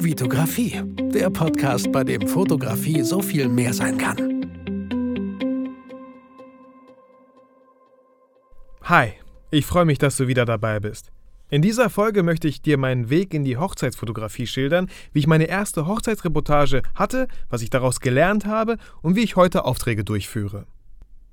Vitografie, der Podcast, bei dem Fotografie so viel mehr sein kann. Hi, ich freue mich, dass du wieder dabei bist. In dieser Folge möchte ich dir meinen Weg in die Hochzeitsfotografie schildern, wie ich meine erste Hochzeitsreportage hatte, was ich daraus gelernt habe und wie ich heute Aufträge durchführe.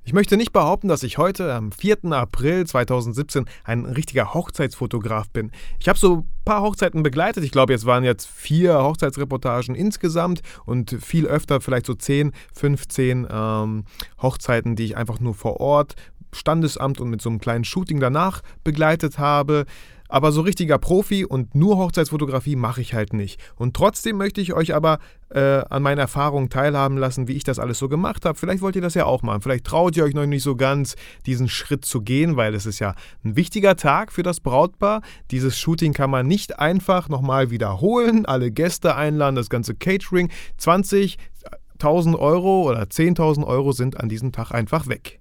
Ich möchte nicht behaupten, dass ich heute, am 4. April 2017, ein richtiger Hochzeitsfotograf bin. Ich habe so ein paar Hochzeiten begleitet. Ich glaube, jetzt waren jetzt vier Hochzeitsreportagen insgesamt und viel öfter, vielleicht so 10, 15 ähm, Hochzeiten, die ich einfach nur vor Ort, Standesamt und mit so einem kleinen Shooting danach begleitet habe. Aber so richtiger Profi und nur Hochzeitsfotografie mache ich halt nicht. Und trotzdem möchte ich euch aber äh, an meinen Erfahrungen teilhaben lassen, wie ich das alles so gemacht habe. Vielleicht wollt ihr das ja auch machen. Vielleicht traut ihr euch noch nicht so ganz, diesen Schritt zu gehen, weil es ist ja ein wichtiger Tag für das Brautpaar. Dieses Shooting kann man nicht einfach nochmal wiederholen, alle Gäste einladen, das ganze Catering. 20.000 Euro oder 10.000 Euro sind an diesem Tag einfach weg.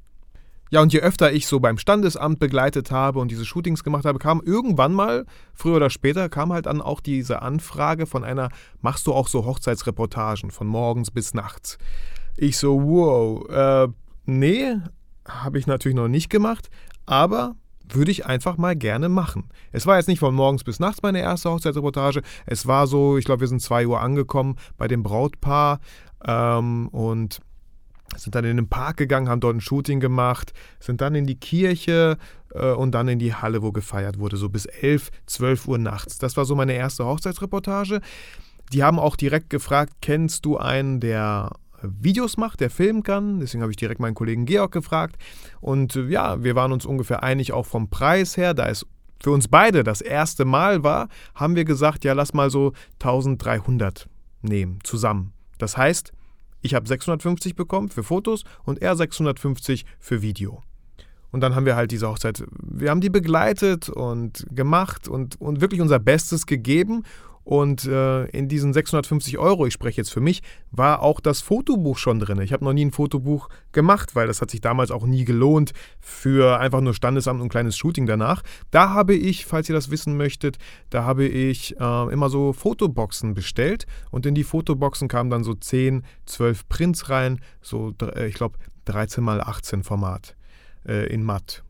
Ja, und je öfter ich so beim Standesamt begleitet habe und diese Shootings gemacht habe, kam irgendwann mal, früher oder später, kam halt dann auch diese Anfrage von einer, machst du auch so Hochzeitsreportagen von morgens bis nachts? Ich so, wow, äh, nee, habe ich natürlich noch nicht gemacht, aber würde ich einfach mal gerne machen. Es war jetzt nicht von morgens bis nachts meine erste Hochzeitsreportage. Es war so, ich glaube, wir sind 2 Uhr angekommen bei dem Brautpaar ähm, und sind dann in den Park gegangen, haben dort ein Shooting gemacht, sind dann in die Kirche äh, und dann in die Halle, wo gefeiert wurde, so bis 11, 12 Uhr nachts. Das war so meine erste Hochzeitsreportage. Die haben auch direkt gefragt, kennst du einen, der Videos macht, der filmen kann. Deswegen habe ich direkt meinen Kollegen Georg gefragt. Und äh, ja, wir waren uns ungefähr einig auch vom Preis her. Da es für uns beide das erste Mal war, haben wir gesagt, ja, lass mal so 1300 nehmen zusammen. Das heißt, ich habe 650 bekommen für Fotos und er 650 für Video. Und dann haben wir halt diese Hochzeit, wir haben die begleitet und gemacht und, und wirklich unser Bestes gegeben. Und äh, in diesen 650 Euro, ich spreche jetzt für mich, war auch das Fotobuch schon drin. Ich habe noch nie ein Fotobuch gemacht, weil das hat sich damals auch nie gelohnt für einfach nur Standesamt und ein kleines Shooting danach. Da habe ich, falls ihr das wissen möchtet, da habe ich äh, immer so Fotoboxen bestellt und in die Fotoboxen kamen dann so 10, 12 Prints rein, so äh, ich glaube 13 mal 18 Format äh, in matt.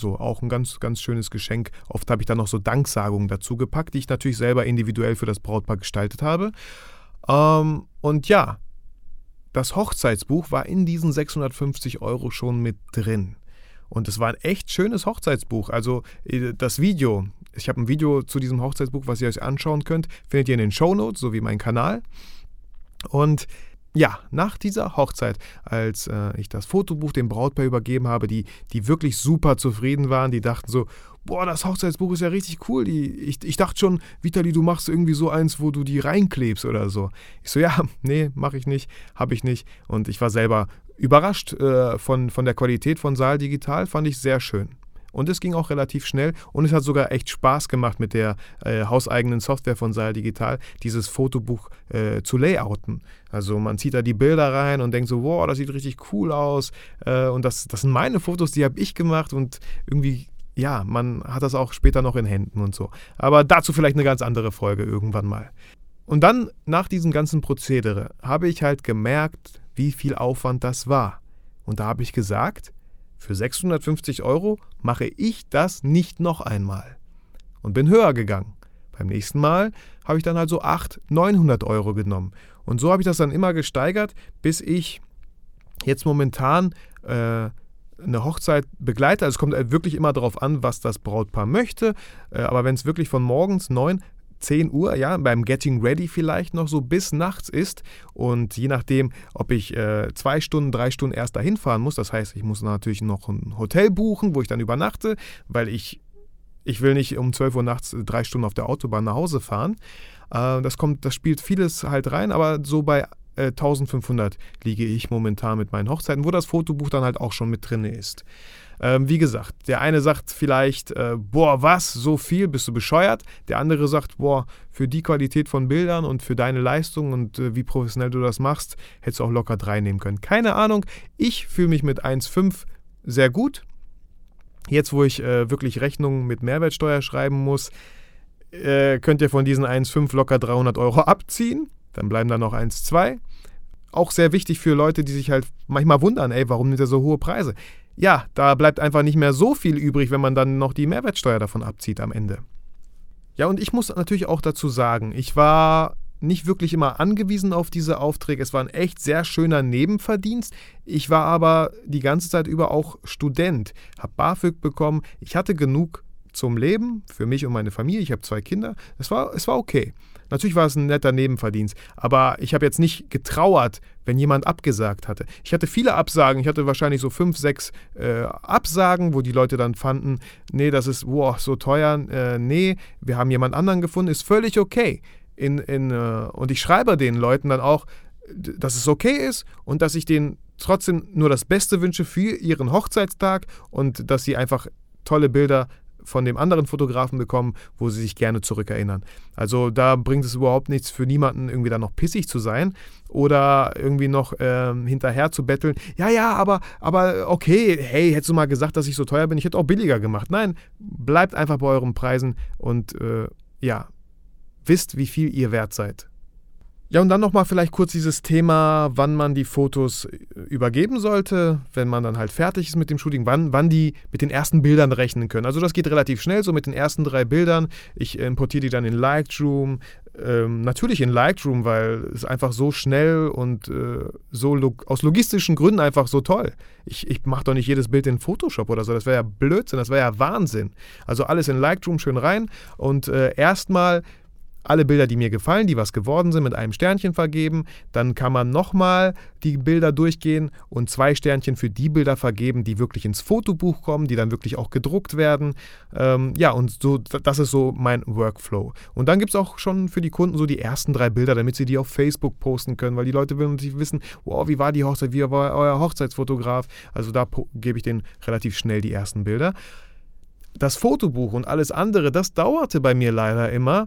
So, auch ein ganz, ganz schönes Geschenk. Oft habe ich dann noch so Danksagungen dazu gepackt, die ich natürlich selber individuell für das Brautpaar gestaltet habe. Ähm, und ja, das Hochzeitsbuch war in diesen 650 Euro schon mit drin. Und es war ein echt schönes Hochzeitsbuch. Also äh, das Video, ich habe ein Video zu diesem Hochzeitsbuch, was ihr euch anschauen könnt, findet ihr in den Show Notes sowie mein Kanal. Und ja, nach dieser Hochzeit, als äh, ich das Fotobuch dem Brautpaar übergeben habe, die, die wirklich super zufrieden waren, die dachten so, boah, das Hochzeitsbuch ist ja richtig cool. Die, ich, ich dachte schon, Vitali, du machst irgendwie so eins, wo du die reinklebst oder so. Ich so, ja, nee, mache ich nicht, habe ich nicht. Und ich war selber überrascht äh, von, von der Qualität von Saal Digital, fand ich sehr schön. Und es ging auch relativ schnell und es hat sogar echt Spaß gemacht mit der äh, hauseigenen Software von Saal Digital, dieses Fotobuch äh, zu layouten. Also man zieht da die Bilder rein und denkt so, wow, das sieht richtig cool aus. Äh, und das, das sind meine Fotos, die habe ich gemacht und irgendwie, ja, man hat das auch später noch in Händen und so. Aber dazu vielleicht eine ganz andere Folge irgendwann mal. Und dann, nach diesem ganzen Prozedere, habe ich halt gemerkt, wie viel Aufwand das war. Und da habe ich gesagt, für 650 Euro mache ich das nicht noch einmal. Und bin höher gegangen. Beim nächsten Mal habe ich dann halt so 800, 900 Euro genommen. Und so habe ich das dann immer gesteigert, bis ich jetzt momentan äh, eine Hochzeit begleite. Also es kommt halt wirklich immer darauf an, was das Brautpaar möchte. Äh, aber wenn es wirklich von morgens 9 10 Uhr, ja, beim Getting Ready vielleicht noch so bis nachts ist. Und je nachdem, ob ich äh, zwei Stunden, drei Stunden erst dahin fahren muss, das heißt, ich muss natürlich noch ein Hotel buchen, wo ich dann übernachte, weil ich, ich will nicht um 12 Uhr nachts äh, drei Stunden auf der Autobahn nach Hause fahren. Äh, das kommt, das spielt vieles halt rein, aber so bei 1500 äh, liege ich momentan mit meinen Hochzeiten, wo das Fotobuch dann halt auch schon mit drin ist. Ähm, wie gesagt, der eine sagt vielleicht, äh, boah, was, so viel, bist du bescheuert? Der andere sagt, boah, für die Qualität von Bildern und für deine Leistung und äh, wie professionell du das machst, hättest du auch locker drei nehmen können. Keine Ahnung, ich fühle mich mit 1,5 sehr gut. Jetzt, wo ich äh, wirklich Rechnungen mit Mehrwertsteuer schreiben muss, äh, könnt ihr von diesen 1,5 locker 300 Euro abziehen. Dann bleiben da noch 1,2. Auch sehr wichtig für Leute, die sich halt manchmal wundern, ey, warum nimmt er so hohe Preise? Ja, da bleibt einfach nicht mehr so viel übrig, wenn man dann noch die Mehrwertsteuer davon abzieht am Ende. Ja, und ich muss natürlich auch dazu sagen, ich war nicht wirklich immer angewiesen auf diese Aufträge. Es war ein echt sehr schöner Nebenverdienst. Ich war aber die ganze Zeit über auch Student, habe BAföG bekommen. Ich hatte genug zum Leben für mich und meine Familie. Ich habe zwei Kinder. Es war, es war okay. Natürlich war es ein netter Nebenverdienst, aber ich habe jetzt nicht getrauert, wenn jemand abgesagt hatte. Ich hatte viele Absagen, ich hatte wahrscheinlich so fünf, sechs äh, Absagen, wo die Leute dann fanden, nee, das ist wow, so teuer, äh, nee, wir haben jemand anderen gefunden, ist völlig okay. In, in, äh, und ich schreibe den Leuten dann auch, dass es okay ist und dass ich denen trotzdem nur das Beste wünsche für ihren Hochzeitstag und dass sie einfach tolle Bilder von dem anderen Fotografen bekommen, wo sie sich gerne zurückerinnern. Also da bringt es überhaupt nichts für niemanden, irgendwie da noch pissig zu sein oder irgendwie noch ähm, hinterher zu betteln. Ja, ja, aber, aber okay, hey, hättest du mal gesagt, dass ich so teuer bin, ich hätte auch billiger gemacht. Nein, bleibt einfach bei euren Preisen und äh, ja, wisst, wie viel ihr wert seid. Ja, und dann nochmal vielleicht kurz dieses Thema, wann man die Fotos äh, übergeben sollte, wenn man dann halt fertig ist mit dem Shooting, wann, wann die mit den ersten Bildern rechnen können. Also das geht relativ schnell, so mit den ersten drei Bildern. Ich importiere die dann in Lightroom. Ähm, natürlich in Lightroom, weil es einfach so schnell und äh, so log aus logistischen Gründen einfach so toll. Ich, ich mache doch nicht jedes Bild in Photoshop oder so, das wäre ja Blödsinn, das wäre ja Wahnsinn. Also alles in Lightroom schön rein und äh, erstmal alle Bilder, die mir gefallen, die was geworden sind, mit einem Sternchen vergeben. Dann kann man nochmal die Bilder durchgehen und zwei Sternchen für die Bilder vergeben, die wirklich ins Fotobuch kommen, die dann wirklich auch gedruckt werden. Ähm, ja, und so, das ist so mein Workflow. Und dann gibt es auch schon für die Kunden so die ersten drei Bilder, damit sie die auf Facebook posten können, weil die Leute wollen natürlich wissen, wow, wie war die Hochzeit, wie war euer Hochzeitsfotograf. Also da gebe ich denen relativ schnell die ersten Bilder. Das Fotobuch und alles andere, das dauerte bei mir leider immer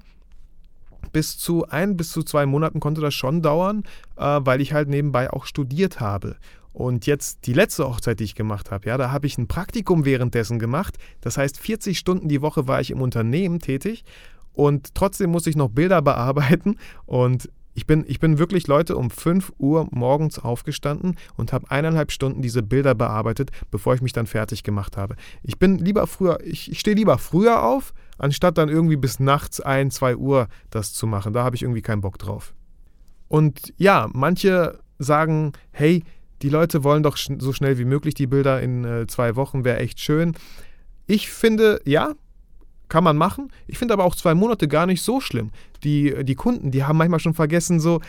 bis zu ein bis zu zwei Monaten konnte das schon dauern, äh, weil ich halt nebenbei auch studiert habe. Und jetzt die letzte Hochzeit, die ich gemacht habe, ja, da habe ich ein Praktikum währenddessen gemacht. Das heißt, 40 Stunden die Woche war ich im Unternehmen tätig und trotzdem musste ich noch Bilder bearbeiten und ich bin, ich bin wirklich, Leute, um 5 Uhr morgens aufgestanden und habe eineinhalb Stunden diese Bilder bearbeitet, bevor ich mich dann fertig gemacht habe. Ich bin lieber früher, ich, ich stehe lieber früher auf, anstatt dann irgendwie bis nachts 1, 2 Uhr das zu machen. Da habe ich irgendwie keinen Bock drauf. Und ja, manche sagen, hey, die Leute wollen doch so schnell wie möglich die Bilder in äh, zwei Wochen, wäre echt schön. Ich finde, ja, kann man machen. Ich finde aber auch zwei Monate gar nicht so schlimm. Die, die Kunden, die haben manchmal schon vergessen, so,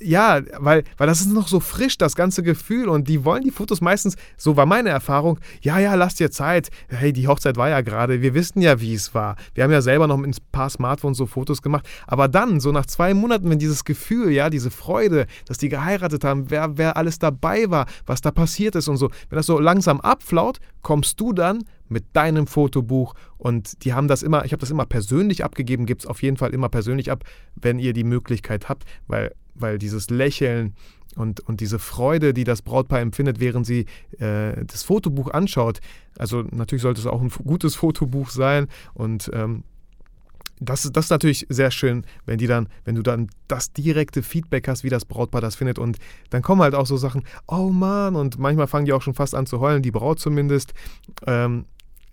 ja, weil, weil das ist noch so frisch, das ganze Gefühl. Und die wollen die Fotos meistens, so war meine Erfahrung, ja, ja, lass dir Zeit. Hey, die Hochzeit war ja gerade, wir wissen ja, wie es war. Wir haben ja selber noch mit ein paar Smartphones so Fotos gemacht. Aber dann, so nach zwei Monaten, wenn dieses Gefühl, ja, diese Freude, dass die geheiratet haben, wer, wer alles dabei war, was da passiert ist und so, wenn das so langsam abflaut, kommst du dann mit deinem Fotobuch und die haben das immer, ich habe das immer persönlich abgegeben, gibt es auf jeden Fall immer persönlich ab, wenn ihr die Möglichkeit habt, weil weil dieses Lächeln und, und diese Freude, die das Brautpaar empfindet, während sie äh, das Fotobuch anschaut, also natürlich sollte es auch ein gutes Fotobuch sein und ähm, das, das ist natürlich sehr schön, wenn die dann, wenn du dann das direkte Feedback hast, wie das Brautpaar das findet. Und dann kommen halt auch so Sachen, oh Mann, und manchmal fangen die auch schon fast an zu heulen, die Braut zumindest. Ähm,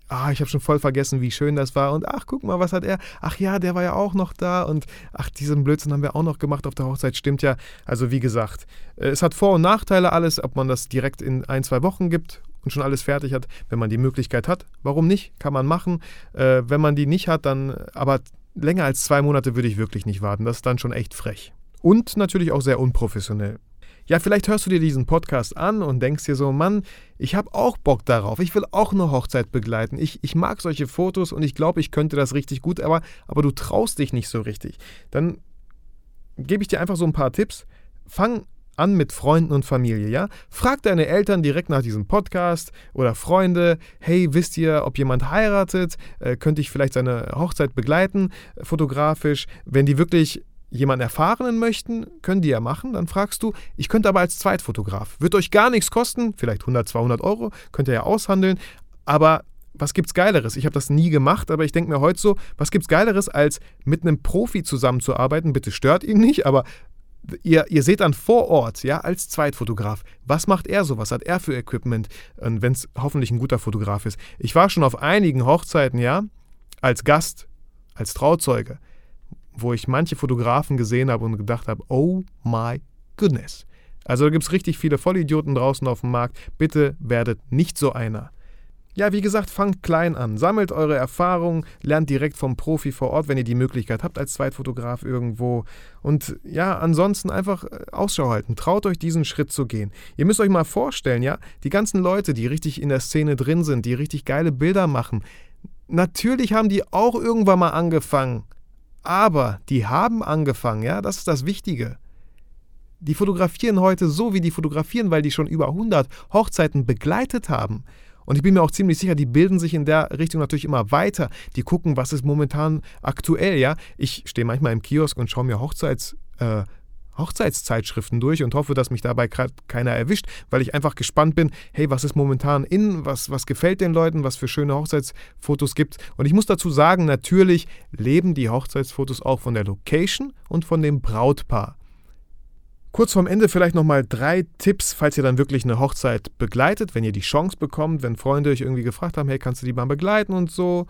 ah, ich habe schon voll vergessen, wie schön das war und ach, guck mal, was hat er? Ach ja, der war ja auch noch da und ach, diesen Blödsinn haben wir auch noch gemacht auf der Hochzeit, stimmt ja. Also wie gesagt, äh, es hat Vor- und Nachteile alles, ob man das direkt in ein, zwei Wochen gibt und schon alles fertig hat, wenn man die Möglichkeit hat. Warum nicht? Kann man machen. Äh, wenn man die nicht hat, dann aber länger als zwei Monate würde ich wirklich nicht warten. Das ist dann schon echt frech. Und natürlich auch sehr unprofessionell. Ja, vielleicht hörst du dir diesen Podcast an und denkst dir so, Mann, ich habe auch Bock darauf. Ich will auch eine Hochzeit begleiten. Ich, ich mag solche Fotos und ich glaube, ich könnte das richtig gut, aber, aber du traust dich nicht so richtig. Dann gebe ich dir einfach so ein paar Tipps. Fang an mit Freunden und Familie, ja? Frag deine Eltern direkt nach diesem Podcast oder Freunde, hey, wisst ihr, ob jemand heiratet? Äh, könnte ich vielleicht seine Hochzeit begleiten, äh, fotografisch? Wenn die wirklich jemanden Erfahrenen möchten, können die ja machen. Dann fragst du, ich könnte aber als Zweitfotograf. Wird euch gar nichts kosten, vielleicht 100, 200 Euro, könnt ihr ja aushandeln. Aber was gibt's Geileres? Ich habe das nie gemacht, aber ich denke mir heute so, was gibt's Geileres, als mit einem Profi zusammenzuarbeiten? Bitte stört ihn nicht, aber ihr, ihr seht dann vor Ort, ja, als Zweitfotograf, was macht er so, was hat er für Equipment, wenn es hoffentlich ein guter Fotograf ist. Ich war schon auf einigen Hochzeiten, ja, als Gast, als Trauzeuge, wo ich manche Fotografen gesehen habe und gedacht habe, oh my goodness. Also da gibt es richtig viele Vollidioten draußen auf dem Markt. Bitte werdet nicht so einer. Ja, wie gesagt, fangt klein an. Sammelt eure Erfahrungen, lernt direkt vom Profi vor Ort, wenn ihr die Möglichkeit habt, als Zweitfotograf irgendwo. Und ja, ansonsten einfach äh, Ausschau halten. Traut euch diesen Schritt zu gehen. Ihr müsst euch mal vorstellen, ja, die ganzen Leute, die richtig in der Szene drin sind, die richtig geile Bilder machen, natürlich haben die auch irgendwann mal angefangen. Aber die haben angefangen, ja, das ist das Wichtige. Die fotografieren heute so, wie die fotografieren, weil die schon über 100 Hochzeiten begleitet haben. Und ich bin mir auch ziemlich sicher, die bilden sich in der Richtung natürlich immer weiter. Die gucken, was ist momentan aktuell, ja. Ich stehe manchmal im Kiosk und schaue mir Hochzeits, äh, Hochzeitszeitschriften durch und hoffe, dass mich dabei gerade keiner erwischt, weil ich einfach gespannt bin, hey, was ist momentan in, was, was gefällt den Leuten, was für schöne Hochzeitsfotos gibt. Und ich muss dazu sagen, natürlich leben die Hochzeitsfotos auch von der Location und von dem Brautpaar. Kurz vorm Ende vielleicht nochmal drei Tipps, falls ihr dann wirklich eine Hochzeit begleitet, wenn ihr die Chance bekommt, wenn Freunde euch irgendwie gefragt haben, hey, kannst du die mal begleiten und so.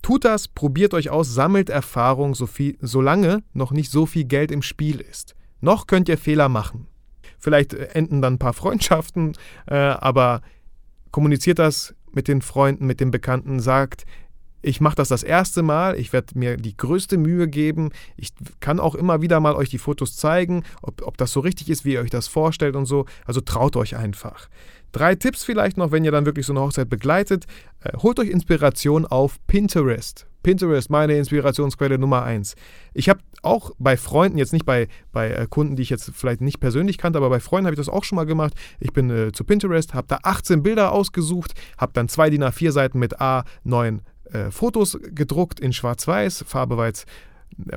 Tut das, probiert euch aus, sammelt Erfahrung, so viel, solange noch nicht so viel Geld im Spiel ist. Noch könnt ihr Fehler machen. Vielleicht äh, enden dann ein paar Freundschaften, äh, aber kommuniziert das mit den Freunden, mit den Bekannten, sagt, ich mache das das erste Mal, ich werde mir die größte Mühe geben. Ich kann auch immer wieder mal euch die Fotos zeigen, ob, ob das so richtig ist, wie ihr euch das vorstellt und so. Also traut euch einfach. Drei Tipps vielleicht noch, wenn ihr dann wirklich so eine Hochzeit begleitet. Äh, holt euch Inspiration auf Pinterest. Pinterest, meine Inspirationsquelle Nummer eins. Ich habe auch bei Freunden, jetzt nicht bei, bei äh, Kunden, die ich jetzt vielleicht nicht persönlich kannte, aber bei Freunden habe ich das auch schon mal gemacht. Ich bin äh, zu Pinterest, habe da 18 Bilder ausgesucht, habe dann zwei DIN A4 Seiten mit A9 äh, Fotos gedruckt in Schwarz-Weiß. Farbe war jetzt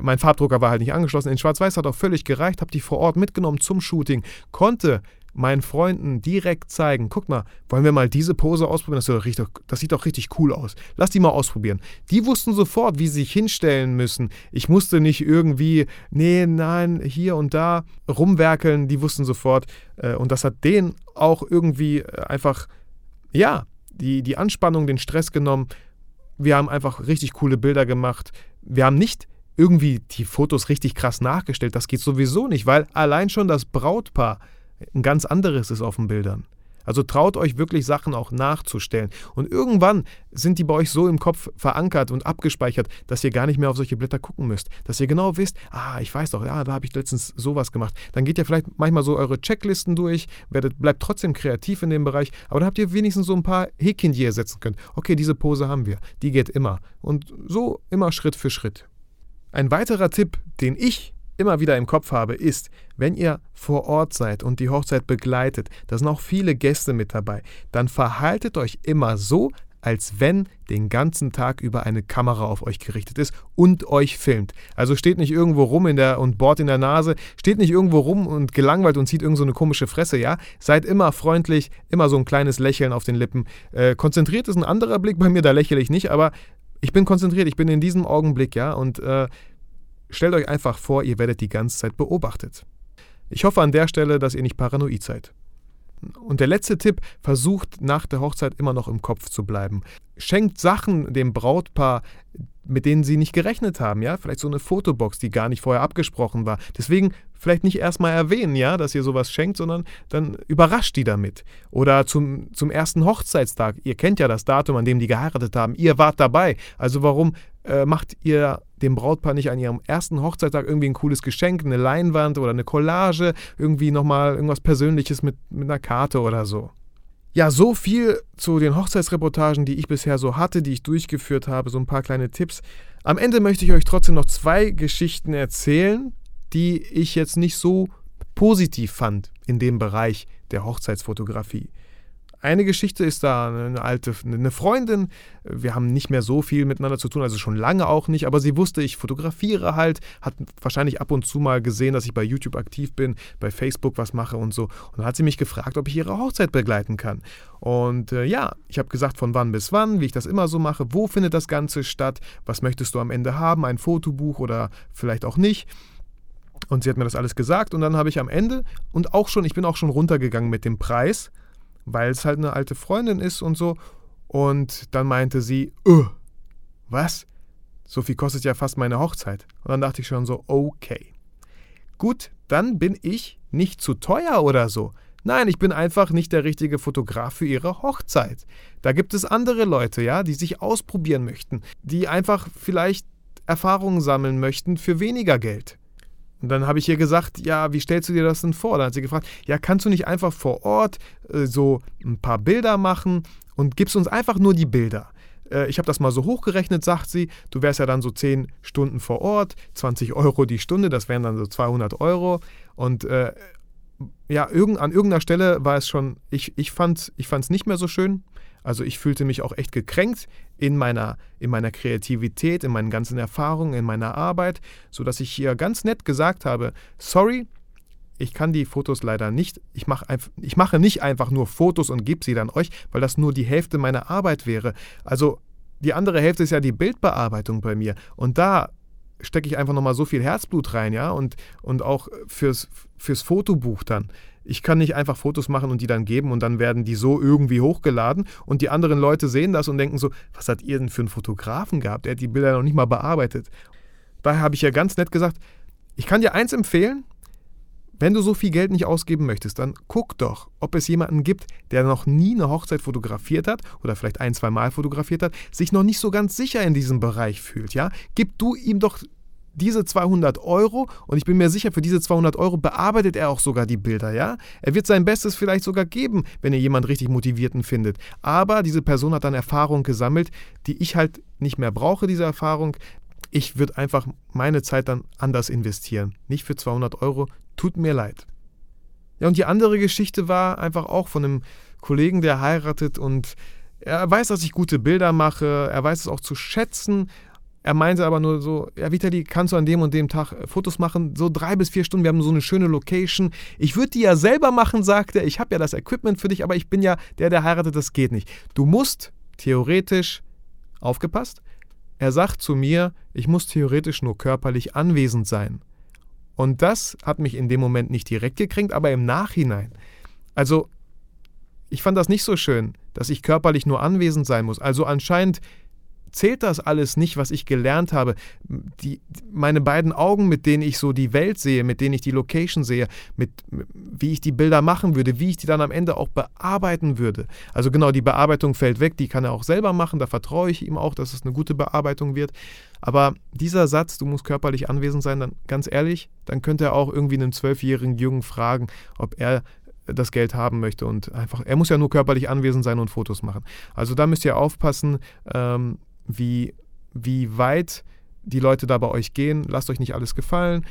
mein Farbdrucker war halt nicht angeschlossen. In Schwarz-Weiß hat auch völlig gereicht, habe die vor Ort mitgenommen zum Shooting, konnte meinen Freunden direkt zeigen, guck mal, wollen wir mal diese Pose ausprobieren? Das, sieht doch, das sieht doch richtig cool aus. Lass die mal ausprobieren. Die wussten sofort, wie sie sich hinstellen müssen. Ich musste nicht irgendwie, nee, nein, hier und da rumwerkeln. Die wussten sofort. Äh, und das hat denen auch irgendwie äh, einfach, ja, die, die Anspannung, den Stress genommen wir haben einfach richtig coole Bilder gemacht. Wir haben nicht irgendwie die Fotos richtig krass nachgestellt. Das geht sowieso nicht, weil allein schon das Brautpaar ein ganz anderes ist auf den Bildern. Also traut euch wirklich Sachen auch nachzustellen. Und irgendwann sind die bei euch so im Kopf verankert und abgespeichert, dass ihr gar nicht mehr auf solche Blätter gucken müsst. Dass ihr genau wisst, ah, ich weiß doch, ja, da habe ich letztens sowas gemacht. Dann geht ihr vielleicht manchmal so eure Checklisten durch, werdet, bleibt trotzdem kreativ in dem Bereich, aber dann habt ihr wenigstens so ein paar Häkchen, die ihr setzen könnt. Okay, diese Pose haben wir, die geht immer. Und so immer Schritt für Schritt. Ein weiterer Tipp, den ich immer wieder im Kopf habe, ist, wenn ihr vor Ort seid und die Hochzeit begleitet, da sind auch viele Gäste mit dabei, dann verhaltet euch immer so, als wenn den ganzen Tag über eine Kamera auf euch gerichtet ist und euch filmt. Also steht nicht irgendwo rum in der und bohrt in der Nase, steht nicht irgendwo rum und gelangweilt und zieht irgend so eine komische Fresse, ja? Seid immer freundlich, immer so ein kleines Lächeln auf den Lippen. Äh, konzentriert ist ein anderer Blick bei mir, da lächle ich nicht, aber ich bin konzentriert, ich bin in diesem Augenblick, ja, und äh, Stellt euch einfach vor, ihr werdet die ganze Zeit beobachtet. Ich hoffe an der Stelle, dass ihr nicht paranoid seid. Und der letzte Tipp, versucht nach der Hochzeit immer noch im Kopf zu bleiben. Schenkt Sachen dem Brautpaar, mit denen sie nicht gerechnet haben, ja? Vielleicht so eine Fotobox, die gar nicht vorher abgesprochen war. Deswegen vielleicht nicht erstmal erwähnen, ja, dass ihr sowas schenkt, sondern dann überrascht die damit. Oder zum, zum ersten Hochzeitstag. Ihr kennt ja das Datum, an dem die geheiratet haben. Ihr wart dabei. Also warum äh, macht ihr dem Brautpaar nicht an ihrem ersten Hochzeitstag irgendwie ein cooles Geschenk, eine Leinwand oder eine Collage, irgendwie nochmal irgendwas Persönliches mit, mit einer Karte oder so? Ja, so viel zu den Hochzeitsreportagen, die ich bisher so hatte, die ich durchgeführt habe, so ein paar kleine Tipps. Am Ende möchte ich euch trotzdem noch zwei Geschichten erzählen, die ich jetzt nicht so positiv fand in dem Bereich der Hochzeitsfotografie. Eine Geschichte ist da eine alte, eine Freundin. Wir haben nicht mehr so viel miteinander zu tun, also schon lange auch nicht, aber sie wusste, ich fotografiere halt, hat wahrscheinlich ab und zu mal gesehen, dass ich bei YouTube aktiv bin, bei Facebook was mache und so. Und dann hat sie mich gefragt, ob ich ihre Hochzeit begleiten kann. Und äh, ja, ich habe gesagt, von wann bis wann, wie ich das immer so mache, wo findet das Ganze statt, was möchtest du am Ende haben, ein Fotobuch oder vielleicht auch nicht. Und sie hat mir das alles gesagt und dann habe ich am Ende und auch schon, ich bin auch schon runtergegangen mit dem Preis weil es halt eine alte Freundin ist und so. Und dann meinte sie, öh, was? So viel kostet ja fast meine Hochzeit. Und dann dachte ich schon so, okay. Gut, dann bin ich nicht zu teuer oder so. Nein, ich bin einfach nicht der richtige Fotograf für ihre Hochzeit. Da gibt es andere Leute, ja, die sich ausprobieren möchten, die einfach vielleicht Erfahrungen sammeln möchten für weniger Geld. Und dann habe ich ihr gesagt, ja, wie stellst du dir das denn vor? Dann hat sie gefragt, ja, kannst du nicht einfach vor Ort äh, so ein paar Bilder machen und gibst uns einfach nur die Bilder. Äh, ich habe das mal so hochgerechnet, sagt sie, du wärst ja dann so 10 Stunden vor Ort, 20 Euro die Stunde, das wären dann so 200 Euro. Und äh, ja, irgend, an irgendeiner Stelle war es schon, ich, ich fand es nicht mehr so schön. Also ich fühlte mich auch echt gekränkt in meiner, in meiner Kreativität, in meinen ganzen Erfahrungen, in meiner Arbeit, sodass ich hier ganz nett gesagt habe, sorry, ich kann die Fotos leider nicht, ich mache, ich mache nicht einfach nur Fotos und gebe sie dann euch, weil das nur die Hälfte meiner Arbeit wäre. Also die andere Hälfte ist ja die Bildbearbeitung bei mir. Und da stecke ich einfach nochmal so viel Herzblut rein, ja, und, und auch fürs, fürs Fotobuch dann. Ich kann nicht einfach Fotos machen und die dann geben und dann werden die so irgendwie hochgeladen und die anderen Leute sehen das und denken so, was hat ihr denn für einen Fotografen gehabt? Der hat die Bilder noch nicht mal bearbeitet. Daher habe ich ja ganz nett gesagt, ich kann dir eins empfehlen, wenn du so viel Geld nicht ausgeben möchtest, dann guck doch, ob es jemanden gibt, der noch nie eine Hochzeit fotografiert hat oder vielleicht ein, zwei Mal fotografiert hat, sich noch nicht so ganz sicher in diesem Bereich fühlt, ja? Gib du ihm doch diese 200 Euro und ich bin mir sicher, für diese 200 Euro bearbeitet er auch sogar die Bilder, ja? Er wird sein Bestes vielleicht sogar geben, wenn er jemand richtig Motivierten findet. Aber diese Person hat dann Erfahrung gesammelt, die ich halt nicht mehr brauche, diese Erfahrung. Ich würde einfach meine Zeit dann anders investieren. Nicht für 200 Euro. Tut mir leid. Ja, und die andere Geschichte war einfach auch von einem Kollegen, der heiratet und er weiß, dass ich gute Bilder mache, er weiß es auch zu schätzen er meinte aber nur so, ja Vitali, kannst du an dem und dem Tag äh, Fotos machen? So drei bis vier Stunden, wir haben so eine schöne Location. Ich würde die ja selber machen, sagt er. Ich habe ja das Equipment für dich, aber ich bin ja der, der heiratet, das geht nicht. Du musst theoretisch, aufgepasst, er sagt zu mir, ich muss theoretisch nur körperlich anwesend sein. Und das hat mich in dem Moment nicht direkt gekränkt, aber im Nachhinein. Also, ich fand das nicht so schön, dass ich körperlich nur anwesend sein muss. Also anscheinend zählt das alles nicht, was ich gelernt habe. Die, meine beiden Augen, mit denen ich so die Welt sehe, mit denen ich die Location sehe, mit wie ich die Bilder machen würde, wie ich die dann am Ende auch bearbeiten würde. Also genau, die Bearbeitung fällt weg, die kann er auch selber machen, da vertraue ich ihm auch, dass es eine gute Bearbeitung wird. Aber dieser Satz, du musst körperlich anwesend sein, dann ganz ehrlich, dann könnte er auch irgendwie einen zwölfjährigen Jungen fragen, ob er das Geld haben möchte und einfach, er muss ja nur körperlich anwesend sein und Fotos machen. Also da müsst ihr aufpassen, ähm, wie, wie weit die Leute da bei euch gehen. Lasst euch nicht alles gefallen,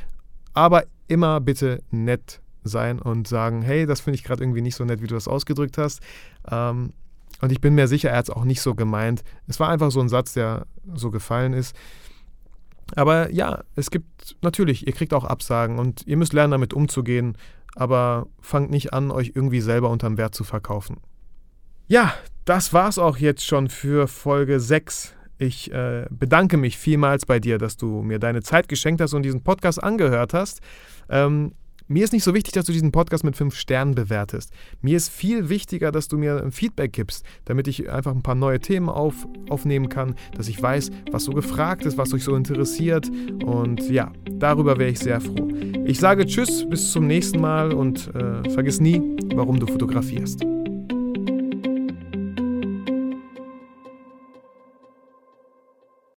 aber immer bitte nett sein und sagen, hey, das finde ich gerade irgendwie nicht so nett, wie du das ausgedrückt hast. Ähm, und ich bin mir sicher, er hat es auch nicht so gemeint. Es war einfach so ein Satz, der so gefallen ist. Aber ja, es gibt natürlich, ihr kriegt auch Absagen und ihr müsst lernen, damit umzugehen. Aber fangt nicht an, euch irgendwie selber unterm Wert zu verkaufen. Ja, das war's auch jetzt schon für Folge 6 ich äh, bedanke mich vielmals bei dir, dass du mir deine Zeit geschenkt hast und diesen Podcast angehört hast. Ähm, mir ist nicht so wichtig, dass du diesen Podcast mit fünf Sternen bewertest. Mir ist viel wichtiger, dass du mir Feedback gibst, damit ich einfach ein paar neue Themen auf, aufnehmen kann, dass ich weiß, was so gefragt ist, was euch so interessiert. Und ja, darüber wäre ich sehr froh. Ich sage Tschüss, bis zum nächsten Mal und äh, vergiss nie, warum du fotografierst.